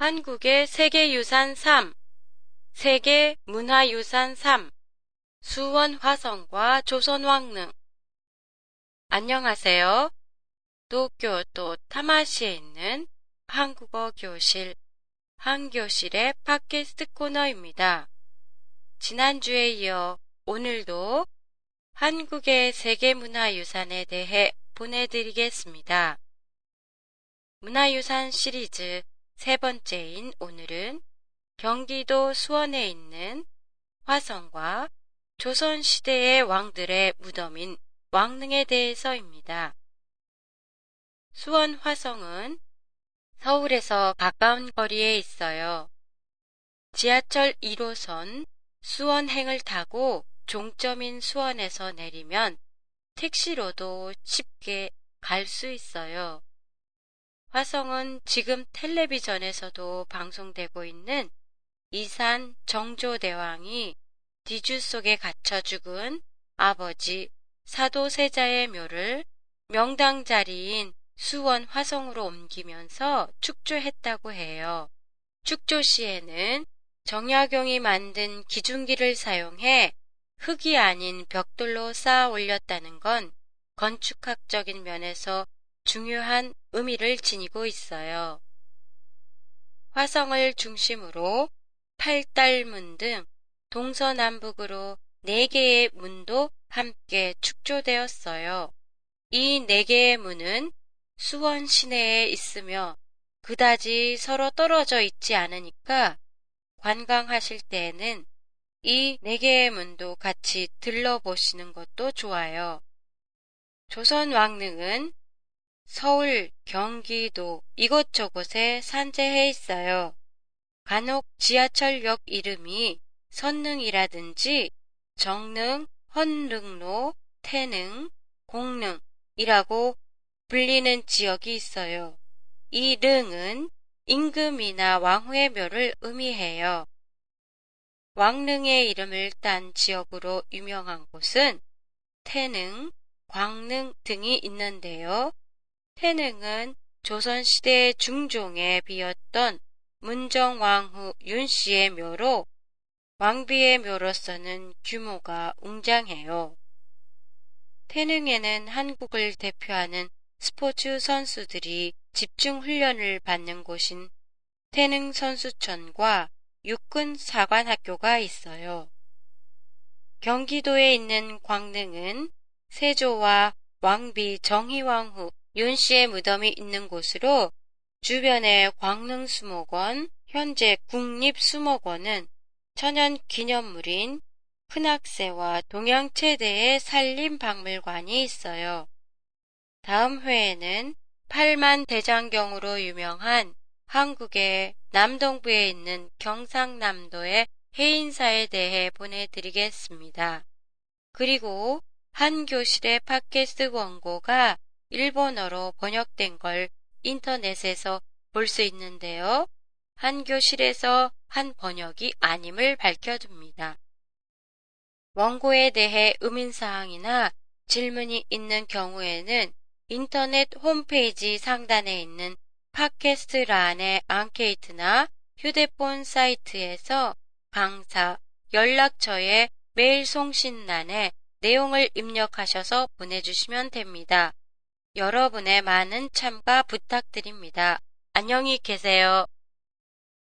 한국의 세계유산 3, 세계 문화유산 3, 수원 화성과 조선왕릉. 안녕하세요. 도쿄도 타마시에 있는 한국어 교실 한교실의 팟캐스트 코너입니다. 지난주에 이어 오늘도 한국의 세계문화유산에 대해 보내드리겠습니다. 문화유산 시리즈 세 번째인 오늘은 경기도 수원에 있는 화성과 조선시대의 왕들의 무덤인 왕릉에 대해서입니다. 수원 화성은 서울에서 가까운 거리에 있어요. 지하철 1호선 수원행을 타고 종점인 수원에서 내리면 택시로도 쉽게 갈 수 있어요. 화성은 지금 텔레비전에서도 방송되고 있는 이산 정조대왕이 뒤주 속에 갇혀 죽은 아버지 사도세자의 묘를 명당 자리인 수원 화성으로 옮기면서 축조했다고 해요. 축조 시에는 정약용이 만든 기중기를 사용해 흙이 아닌 벽돌로 쌓아 올렸다는 건 건축학적인 면에서 중요한 의미를 지니고 있어요. 화성을 중심으로 팔달문 등 동서남북으로 4개의 문도 함께 축조되었어요. 이 4개의 문은 수원 시내에 있으며 그다지 서로 떨어져 있지 않으니까 관광하실 때에는 이 4개의 문도 같이 들러보시는 것도 좋아요. 조선 왕릉은 서울, 경기도 이곳저곳에 산재해 있어요. 간혹 지하철역 이름이 선릉이라든지 정릉, 헌릉로, 태릉, 공릉이라고 불리는 지역이 있어요. 이 릉은 임금이나 왕후의 묘를 의미해요. 왕릉의 이름을 딴 지역으로 유명한 곳은 태릉, 광릉 등이 있는데요. 태능은 조선시대 중종에 비었던 문정왕후 윤씨의 묘로 왕비의 묘로서는 규모가 웅장해요. 태능에는 한국을 대표하는 스포츠 선수들이 집중 훈련을 받는 곳인 태능 선수촌과 육군 사관학교가 있어요. 경기도에 있는 광릉은 세조와 왕비 정희왕후 윤 씨의 무덤이 있는 곳으로 주변의 광릉수목원, 현재 국립수목원은 천연 기념물인 흔학새와 동양 최대의 산림박물관이 있어요. 다음 회에는 팔만 대장경으로 유명한 한국의 남동부에 있는 경상남도의 해인사에 대해 보내드리겠습니다. 그리고 한 교실의 팟캐스트 원고가 일본어로 번역된 걸 인터넷에서 볼 수 있는데요. 한 교실에서 한 번역이 아님을 밝혀둡니다. 원고에 대해 의민사항이나 질문이 있는 경우에는 인터넷 홈페이지 상단에 있는 팟캐스트 란의 앙케이트나 휴대폰 사이트에서 강사 연락처에 메일 송신란에 내용을 입력하셔서 보내주시면 됩니다. 여러분의 많은 참가 부탁드립니다. 안녕히 계세요.